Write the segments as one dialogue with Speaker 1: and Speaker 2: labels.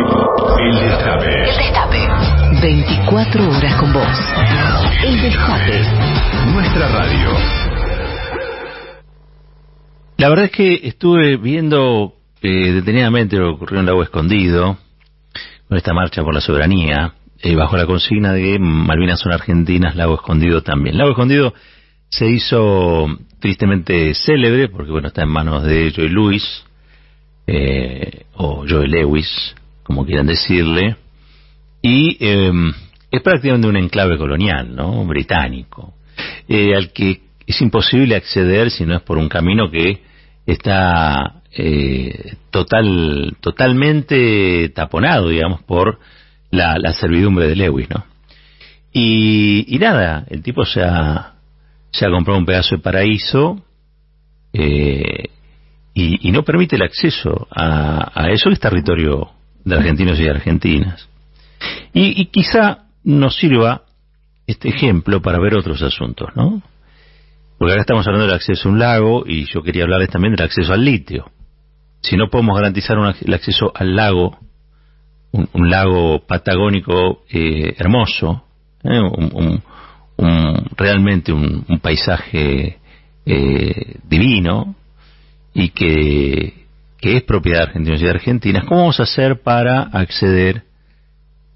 Speaker 1: El Destape.
Speaker 2: El Destape. 24 horas con vos. El Destape.
Speaker 1: Nuestra radio.
Speaker 3: La verdad es que estuve viendo eh, detenidamente lo que ocurrió en Lago Escondido, con esta marcha por la soberanía, eh, bajo la consigna de Malvinas son argentinas, Lago Escondido también. Lago Escondido se hizo tristemente célebre, porque bueno, está en manos de Joy Lewis, eh, o Joy Lewis, como quieran decirle, y eh, es prácticamente un enclave colonial, ¿no? Británico, eh, al que es imposible acceder si no es por un camino que está eh, total, totalmente taponado, digamos, por la, servidumbre de Lewis, ¿no? Y, y nada, el tipo se ha, comprado un pedazo de paraíso eh, y, y no permite el acceso a, a eso que es territorio de argentinos y argentinas. Y, y quizá nos sirva este ejemplo para ver otros asuntos, ¿no? Porque ahora estamos hablando del acceso a un lago y yo quería hablarles también del acceso al litio. Si no podemos garantizar un, el acceso al lago, un, lago patagónico eh, hermoso, eh, un, realmente un, un paisaje eh, divino y que, que es propiedad de argentinos y de argentinas, ¿cómo vamos a hacer para acceder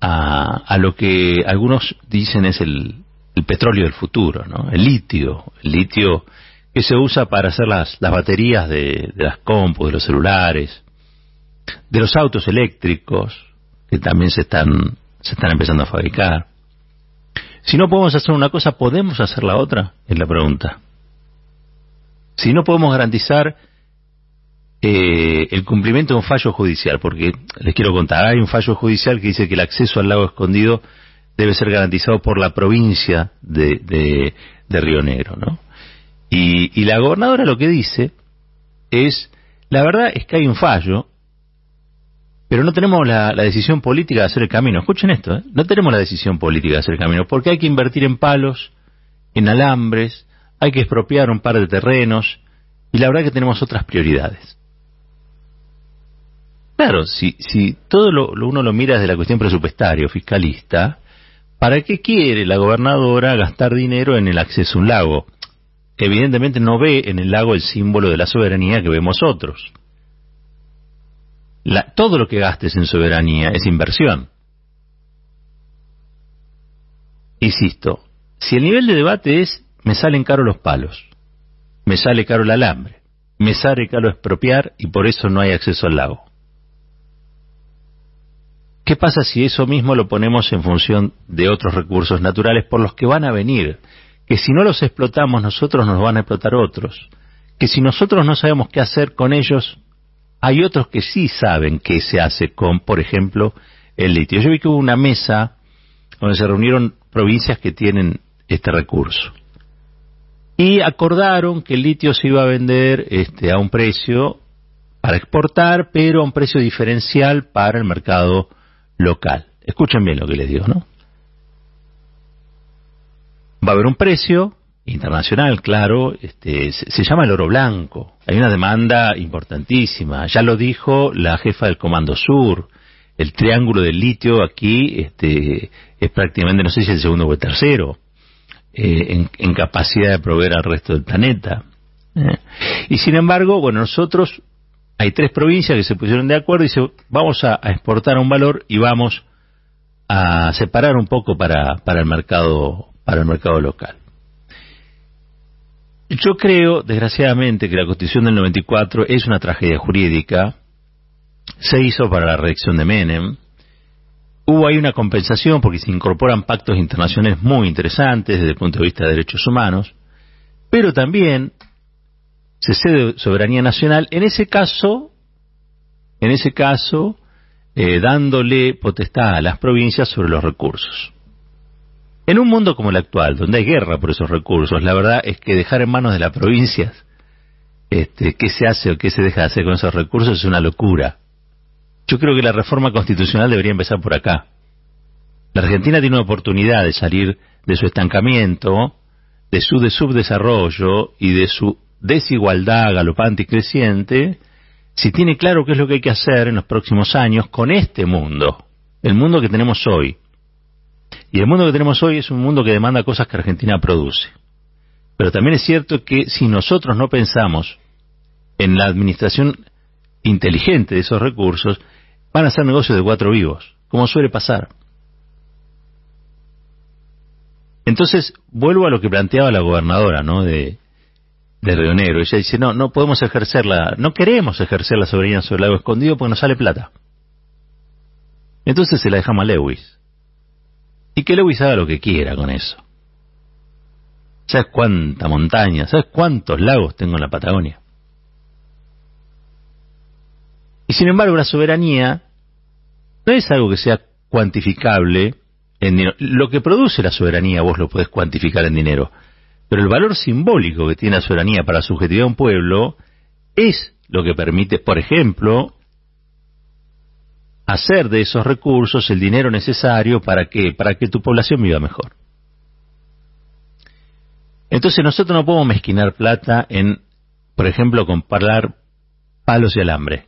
Speaker 3: a, a lo que algunos dicen es el, petróleo del futuro. El litio, el litio que se usa para hacer las, las baterías de, de las compus, de los celulares, de los autos eléctricos, que también se están, se están empezando a fabricar. Si no podemos hacer una cosa, ¿podemos hacer la otra? Es la pregunta. Si no podemos garantizar eh, el cumplimiento de un fallo judicial, porque les quiero contar, hay un fallo judicial que dice que el acceso al lago escondido debe ser garantizado por la provincia de, de, Río Negro, ¿no? Y, la gobernadora lo que dice es, la verdad es que hay un fallo, pero no tenemos la, la, decisión política de hacer el camino. Escuchen esto, ¿eh? no tenemos la decisión política de hacer el camino, porque hay que invertir en palos, en alambres, hay que expropiar un par de terrenos, y la verdad es que tenemos otras prioridades. Claro, si, si todo lo, uno lo mira desde la cuestión presupuestaria fiscalista, ¿para qué quiere la gobernadora gastar dinero en el acceso a un lago? Evidentemente no ve en el lago el símbolo de la soberanía que vemos otros. La, todo lo que gastes en soberanía es inversión. Insisto, si el nivel de debate es me salen caros los palos, me sale caro el alambre, me sale caro expropiar y por eso no hay acceso al lago. ¿Qué pasa si eso mismo lo ponemos en función de otros recursos naturales por los que van a venir? Que si no los explotamos nosotros nos van a explotar otros. Que si nosotros no sabemos qué hacer con ellos, hay otros que sí saben qué se hace con, por ejemplo, el litio. Yo vi que hubo una mesa donde se reunieron provincias que tienen este recurso. Y acordaron que el litio se iba a vender este, a un precio para exportar, pero a un precio diferencial para el mercado local. Escuchen bien lo que les digo, ¿no? Va a haber un precio internacional, claro, este, se, llama el oro blanco. Hay una demanda importantísima. Ya lo dijo la jefa del Comando Sur. El triángulo del litio aquí este, es prácticamente, no sé si el segundo o el tercero, eh, en, en, capacidad de proveer al resto del planeta. ¿eh? Y sin embargo, bueno, nosotros hay tres provincias que se pusieron de acuerdo y dice, vamos a, a, exportar un valor y vamos a separar un poco para, para el mercado para el mercado local. Yo creo, desgraciadamente, que la Constitución del 94 es una tragedia jurídica. Se hizo para la reelección de Menem. Hubo ahí una compensación porque se incorporan pactos internacionales muy interesantes desde el punto de vista de derechos humanos, pero también se cede soberanía nacional, en ese caso, en ese caso, eh, dándole potestad a las provincias sobre los recursos. En un mundo como el actual, donde hay guerra por esos recursos, la verdad es que dejar en manos de las provincias este, qué se hace o qué se deja de hacer con esos recursos es una locura. Yo creo que la reforma constitucional debería empezar por acá. La Argentina tiene una oportunidad de salir de su estancamiento, de su de subdesarrollo y de su desigualdad galopante y creciente si tiene claro qué es lo que hay que hacer en los próximos años con este mundo, el mundo que tenemos hoy. Y el mundo que tenemos hoy es un mundo que demanda cosas que Argentina produce. Pero también es cierto que si nosotros no pensamos en la administración inteligente de esos recursos, van a ser negocios de cuatro vivos, como suele pasar. Entonces, vuelvo a lo que planteaba la gobernadora, ¿no? De, de Río Negro. Ella dice, no, no podemos ejercerla, no queremos ejercer la soberanía sobre el lago escondido porque nos sale plata. Entonces se la dejamos a Lewis. Y que Lewis haga lo que quiera con eso. ¿Sabes cuánta montaña? ¿Sabes cuántos lagos tengo en la Patagonia? Y sin embargo, la soberanía no es algo que sea cuantificable en dinero. Lo que produce la soberanía vos lo podés cuantificar en dinero. Pero el valor simbólico que tiene la soberanía para la subjetividad de un pueblo es lo que permite, por ejemplo, hacer de esos recursos el dinero necesario para que, para que tu población viva mejor. Entonces nosotros no podemos mezquinar plata en, por ejemplo, comparar palos y alambre.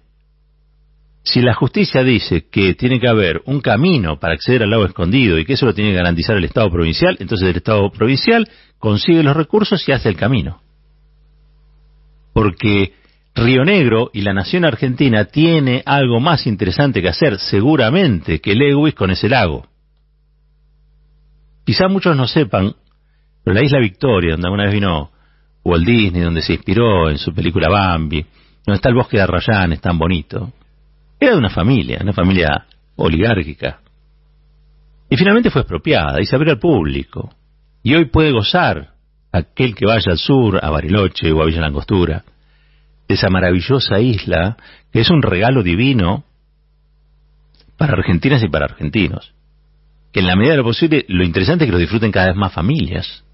Speaker 3: Si la justicia dice que tiene que haber un camino para acceder al lago escondido y que eso lo tiene que garantizar el Estado provincial, entonces el Estado provincial consigue los recursos y hace el camino. Porque Río Negro y la nación argentina tiene algo más interesante que hacer, seguramente, que Lewis con ese lago. Quizá muchos no sepan, pero la isla Victoria, donde alguna vez vino Walt Disney, donde se inspiró en su película Bambi, donde está el bosque de Arrayán, es tan bonito, era de una familia, una familia oligárquica. Y finalmente fue expropiada y se abrió al público. Y hoy puede gozar aquel que vaya al sur, a Bariloche o a Villa Langostura, de esa maravillosa isla que es un regalo divino para argentinas y para argentinos. Que en la medida de lo posible, lo interesante es que lo disfruten cada vez más familias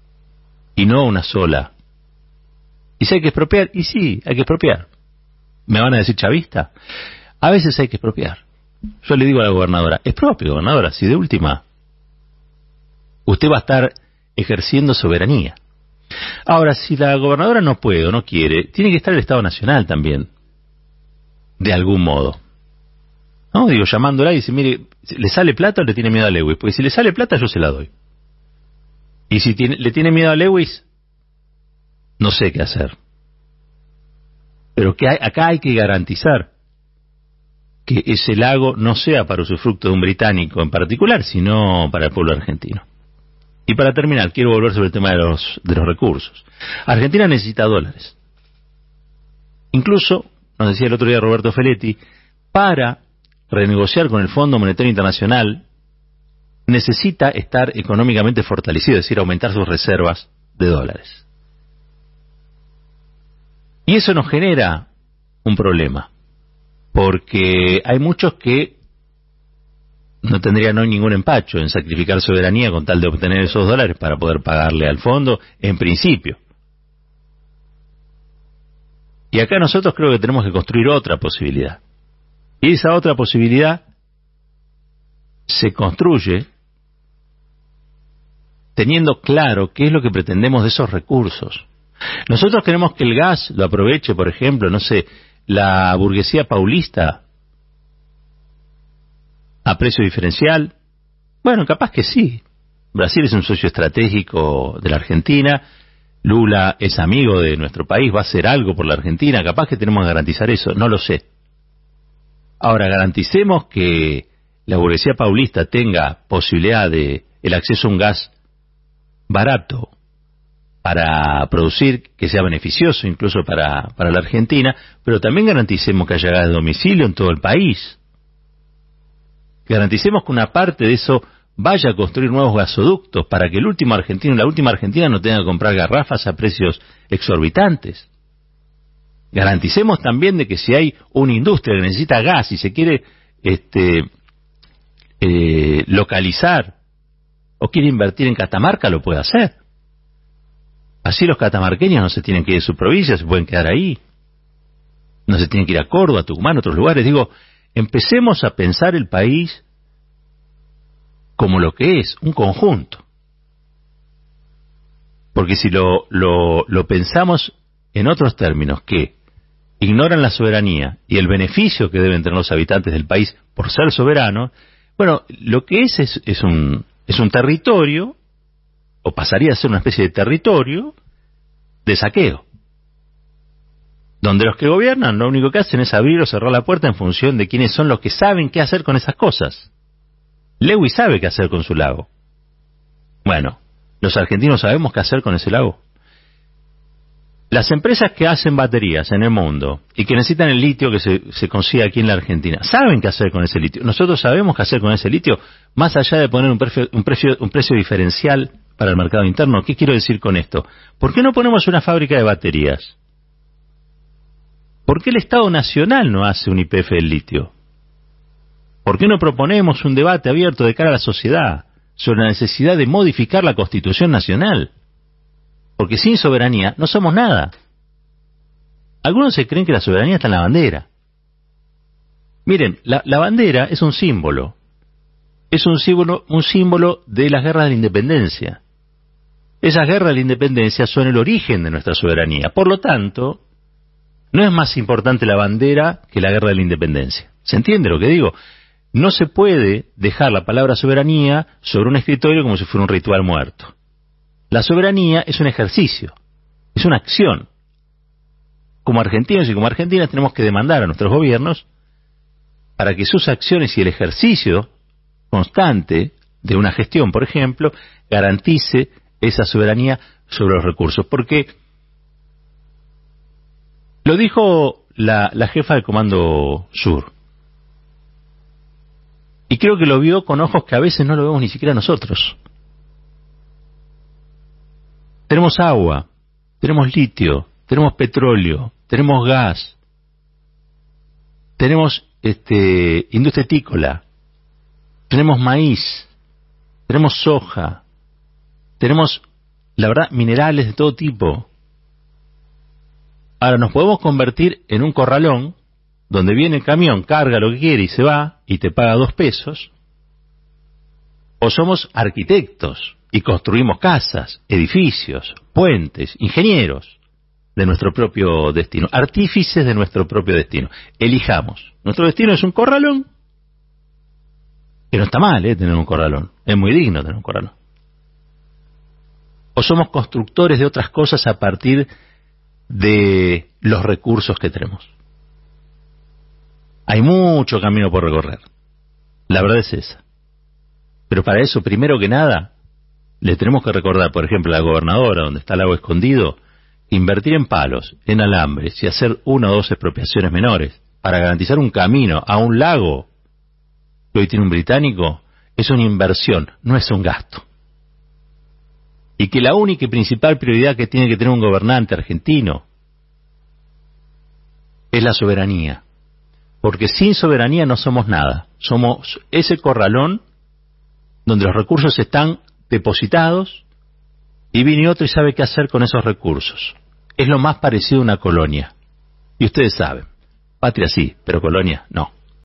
Speaker 3: y no una sola. Y si hay que expropiar, y sí, hay que expropiar. ¿Me van a decir chavista? A veces hay que expropiar. Yo le digo a la gobernadora, es propio, gobernadora, si de última usted va a estar ejerciendo soberanía. Ahora, si la gobernadora no puede o no quiere, tiene que estar el Estado Nacional también, de algún modo. ¿No? Digo, llamándola y dice, mire, ¿le sale plata o le tiene miedo a Lewis? Porque si le sale plata, yo se la doy. Y si le tiene miedo a Lewis, no sé qué hacer. Pero que acá hay que garantizar que ese lago no sea para usufructo de un británico en particular, sino para el pueblo argentino. Y para terminar, quiero volver sobre el tema de los, de los recursos. Argentina necesita dólares. Incluso, nos decía el otro día Roberto Feletti, para renegociar con el Fondo Monetario Internacional, necesita estar económicamente fortalecido, es decir, aumentar sus reservas de dólares. Y eso nos genera un problema, porque hay muchos que no tendría no ningún empacho en sacrificar soberanía con tal de obtener esos dólares para poder pagarle al fondo, en principio. Y acá nosotros creo que tenemos que construir otra posibilidad. Y esa otra posibilidad se construye teniendo claro qué es lo que pretendemos de esos recursos. Nosotros queremos que el gas lo aproveche, por ejemplo, no sé, la burguesía paulista a precio diferencial? Bueno, capaz que sí. Brasil es un socio estratégico de la Argentina, Lula es amigo de nuestro país, va a hacer algo por la Argentina, capaz que tenemos que garantizar eso, no lo sé. Ahora, garanticemos que la burguesía paulista tenga posibilidad de el acceso a un gas barato para producir que sea beneficioso incluso para, para la Argentina, pero también garanticemos que haya gas de domicilio en todo el país. Garanticemos que una parte de eso vaya a construir nuevos gasoductos para que el último argentino, la última argentina no tenga que comprar garrafas a precios exorbitantes. Garanticemos también de que si hay una industria que necesita gas y se quiere este, eh, localizar o quiere invertir en Catamarca, lo puede hacer. Así los catamarqueños no se tienen que ir de su provincia, se pueden quedar ahí. No se tienen que ir a Córdoba, Tucumán, otros lugares. Digo, empecemos a pensar el país como lo que es, un conjunto. Porque si lo, lo, lo pensamos en otros términos, que ignoran la soberanía y el beneficio que deben tener los habitantes del país por ser soberanos, bueno, lo que es es, es un, es un territorio, o pasaría a ser una especie de territorio, de saqueo. Donde los que gobiernan lo único que hacen es abrir o cerrar la puerta en función de quiénes son los que saben qué hacer con esas cosas. Lewis sabe qué hacer con su lago. Bueno, los argentinos sabemos qué hacer con ese lago. Las empresas que hacen baterías en el mundo y que necesitan el litio que se, se consigue aquí en la Argentina, saben qué hacer con ese litio. Nosotros sabemos qué hacer con ese litio, más allá de poner un precio, un precio, un precio diferencial para el mercado interno. ¿Qué quiero decir con esto? ¿Por qué no ponemos una fábrica de baterías? ¿Por qué el Estado Nacional no hace un IPF del litio? ¿Por qué no proponemos un debate abierto de cara a la sociedad sobre la necesidad de modificar la Constitución Nacional? Porque sin soberanía no somos nada. Algunos se creen que la soberanía está en la bandera. Miren, la, bandera es un símbolo. Es un símbolo, un símbolo de las guerras de la independencia. Esas guerras de la independencia son el origen de nuestra soberanía. Por lo tanto, no es más importante la bandera que la guerra de la independencia. ¿Se entiende lo que digo? No se puede dejar la palabra soberanía sobre un escritorio como si fuera un ritual muerto. La soberanía es un ejercicio, es una acción. Como argentinos y como argentinas tenemos que demandar a nuestros gobiernos para que sus acciones y el ejercicio constante de una gestión, por ejemplo, garantice esa soberanía sobre los recursos. Porque lo dijo la, jefa del Comando Sur. Y creo que lo vio con ojos que a veces no lo vemos ni siquiera nosotros. Tenemos agua, tenemos litio, tenemos petróleo, tenemos gas, tenemos este, industria etícola, tenemos maíz, tenemos soja, tenemos, la verdad, minerales de todo tipo. Ahora nos podemos convertir en un corralón donde viene el camión, carga lo que quiere y se va y te paga dos pesos. O somos arquitectos y construimos casas, edificios, puentes, ingenieros de nuestro propio destino, artífices de nuestro propio destino. Elijamos. Nuestro destino es un corralón, que no está mal ¿eh? tener un corralón, es muy digno tener un corralón. O somos constructores de otras cosas a partir de los recursos que tenemos. Hay mucho camino por recorrer. La verdad es esa. Pero para eso, primero que nada, le tenemos que recordar, por ejemplo, a la gobernadora, donde está el agua escondido, invertir en palos, en alambres y hacer una o dos expropiaciones menores para garantizar un camino a un lago que hoy tiene un británico, es una inversión, no es un gasto. Y que la única y principal prioridad que tiene que tener un gobernante argentino es la soberanía. Porque sin soberanía no somos nada. Somos ese corralón donde los recursos están depositados y viene otro y sabe qué hacer con esos recursos. Es lo más parecido a una colonia. Y ustedes saben, patria sí, pero colonia no.